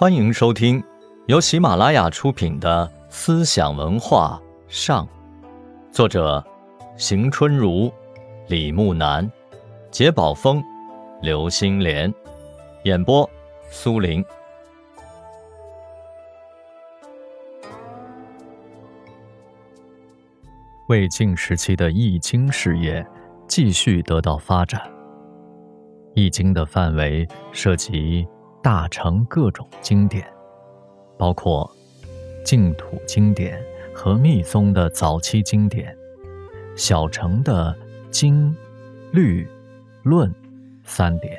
欢迎收听由喜马拉雅出品的《思想文化上》，作者邢春如、李木南、杰宝峰、刘星莲，演播苏林。魏晋时期的易经事业继续得到发展。易经的范围涉及大成各种经典，包括净土经典和密宗的早期经典，小乘的经、律、论三点，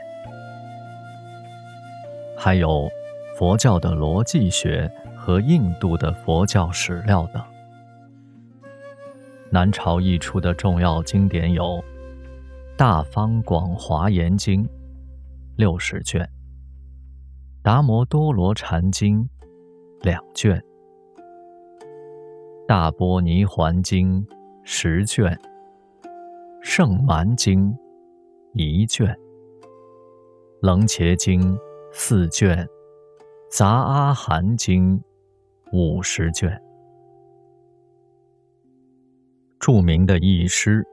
还有佛教的逻辑学和印度的佛教史料等。南朝译出的重要经典有《大方广华严经》六十卷，《达摩多罗禅经》两卷，《大波尼环经》十卷，《圣蛮经》一卷，《楞伽经》四卷，《杂阿含经》五十卷。著名的译师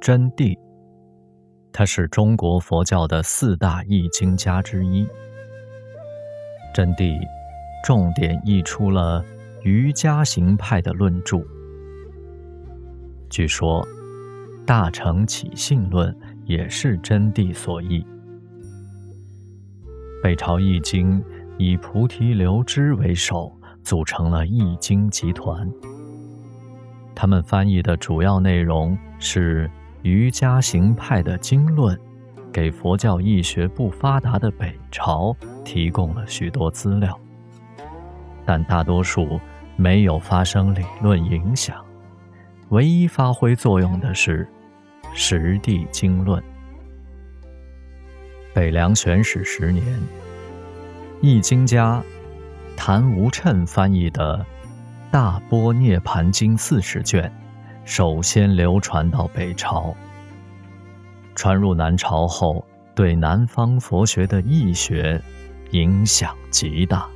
真谛，他是中国佛教的四大译经家之一。真谛重点译出了瑜伽行派的论著。据说《大乘起信论》也是真谛所译。北朝译经以菩提流支为首，组成了译经集团。他们翻译的主要内容是瑜伽行派的经论，给佛教易学不发达的北朝提供了许多资料，但大多数没有发生理论影响。唯一发挥作用的是《实地经论》。北凉玄史十年，译经家谭无称翻译的。《大波涅盘经》四十卷，首先流传到北朝。传入南朝后，对南方佛学的易学影响极大。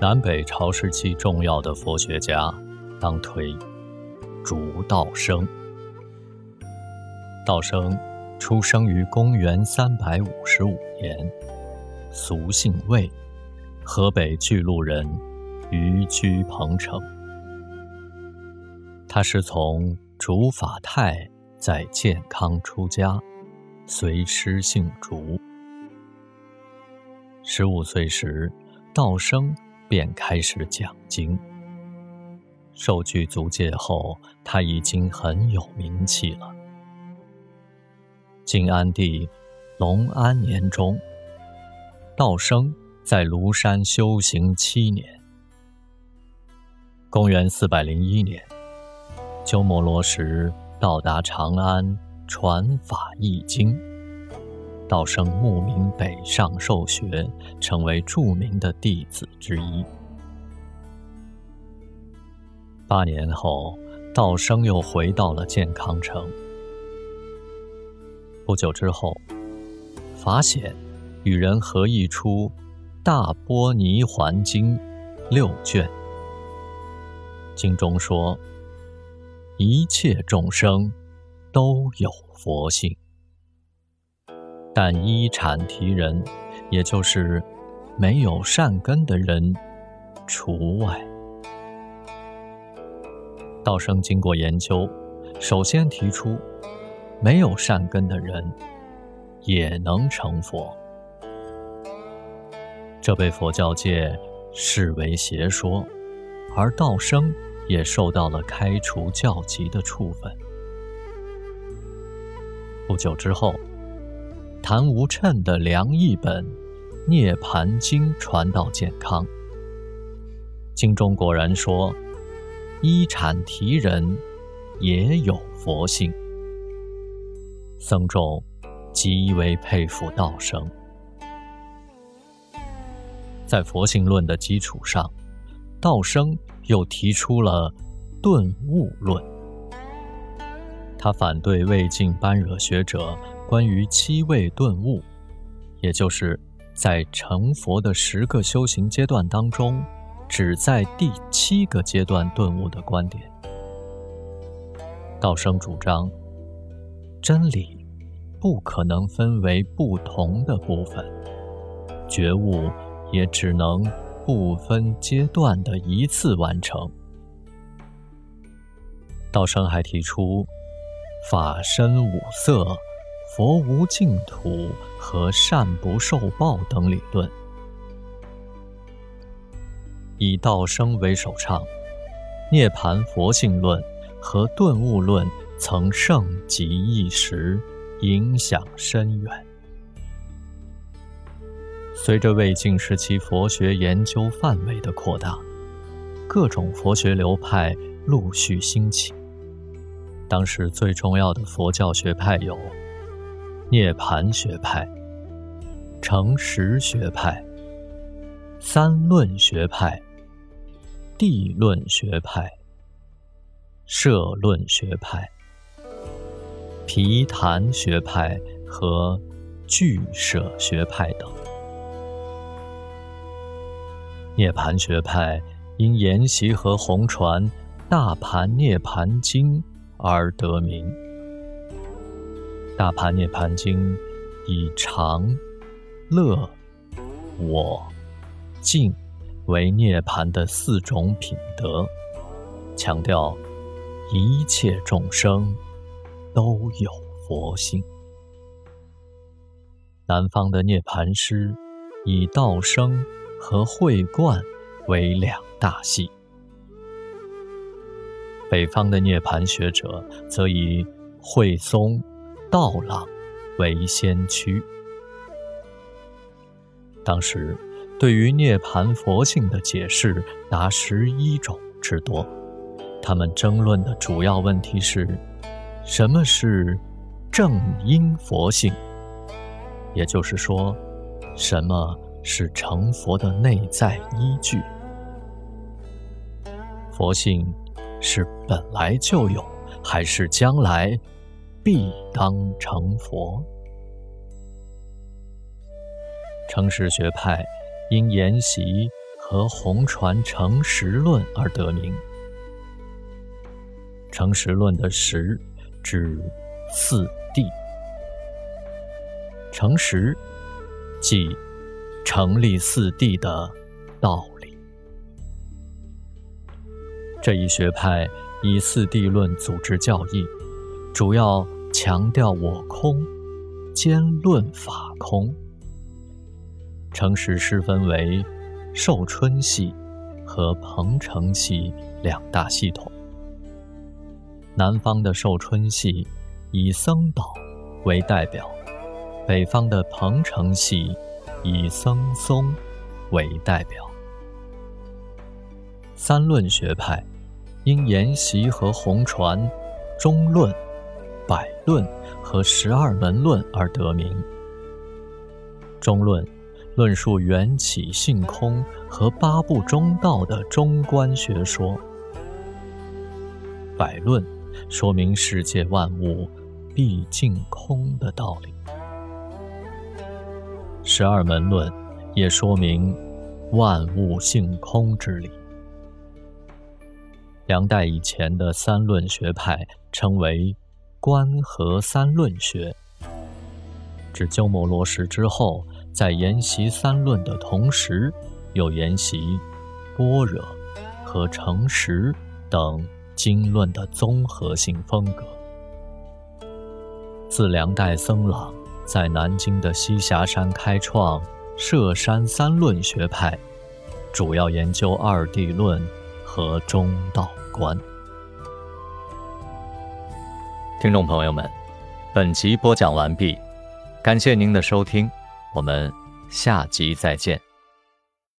南北朝时期重要的佛学家，当推竺道生。道生出生于公元三百五十五年。俗姓魏，河北巨鹿人，寓居彭城。他是从竺法泰在建康出家，随师姓竺。十五岁时，道生便开始讲经。受具足戒后，他已经很有名气了。晋安帝隆安年中。道生在庐山修行七年。公元四百零一年，鸠摩罗什到达长安传法译经，道生慕名北上受学，成为著名的弟子之一。八年后，道生又回到了健康城。不久之后，法显。与人合译出《大波尼环经》六卷，经中说：一切众生都有佛性，但依产提人，也就是没有善根的人除外。道生经过研究，首先提出，没有善根的人也能成佛。这被佛教界视为邪说，而道生也受到了开除教籍的处分。不久之后，谭无称的梁译本《涅盘经》传到建康，经中果然说，依产提人也有佛性，僧众极为佩服道生。在佛性论的基础上，道生又提出了顿悟论。他反对魏晋般若学者关于七位顿悟，也就是在成佛的十个修行阶段当中，只在第七个阶段顿悟的观点。道生主张，真理不可能分为不同的部分，觉悟也只能不分阶段的一次完成。道生还提出“法身五色，佛无净土”和“善不受报”等理论。以道生为首唱，《涅盘佛性论》。和顿悟论曾盛极一时，影响深远。随着魏晋时期佛学研究范围的扩大，各种佛学流派陆续兴起。当时最重要的佛教学派有涅盘学派、诚实学派、三论学派、地论学派。社论学派、皮谈学派和俱舍学派等。涅盘学派因研习和弘传《大盘涅盘经》而得名。《大盘涅盘经》以常、乐、我、净为涅盘的四种品德，强调。一切众生都有佛性。南方的涅盘师以道生和慧观为两大系，北方的涅盘学者则以慧松、道朗为先驱。当时，对于涅盘佛性的解释达十一种之多。他们争论的主要问题是：什么是正因佛性？也就是说，什么是成佛的内在依据？佛性是本来就有，还是将来必当成佛？诚实学派因研习和弘传诚实论而得名。诚实论的实指四谛，诚实即成立四谛的道理。这一学派以四谛论组织教义，主要强调我空，兼论法空。诚实师分为寿春系和彭城系两大系统。南方的寿春系以僧导为代表，北方的彭城系以僧松为代表。三论学派因研习和弘传中论、百论和十二门论而得名。中论论述缘起性空和八部中道的中观学说，百论。说明世界万物毕竟空的道理。十二门论也说明万物性空之理。梁代以前的三论学派称为观和三论学，指鸠摩罗什之后，在研习三论的同时，又研习般若和诚实等。经论的综合性风格。自梁代僧朗在南京的栖霞山开创摄山三论学派，主要研究二谛论和中道观。听众朋友们，本集播讲完毕，感谢您的收听，我们下集再见。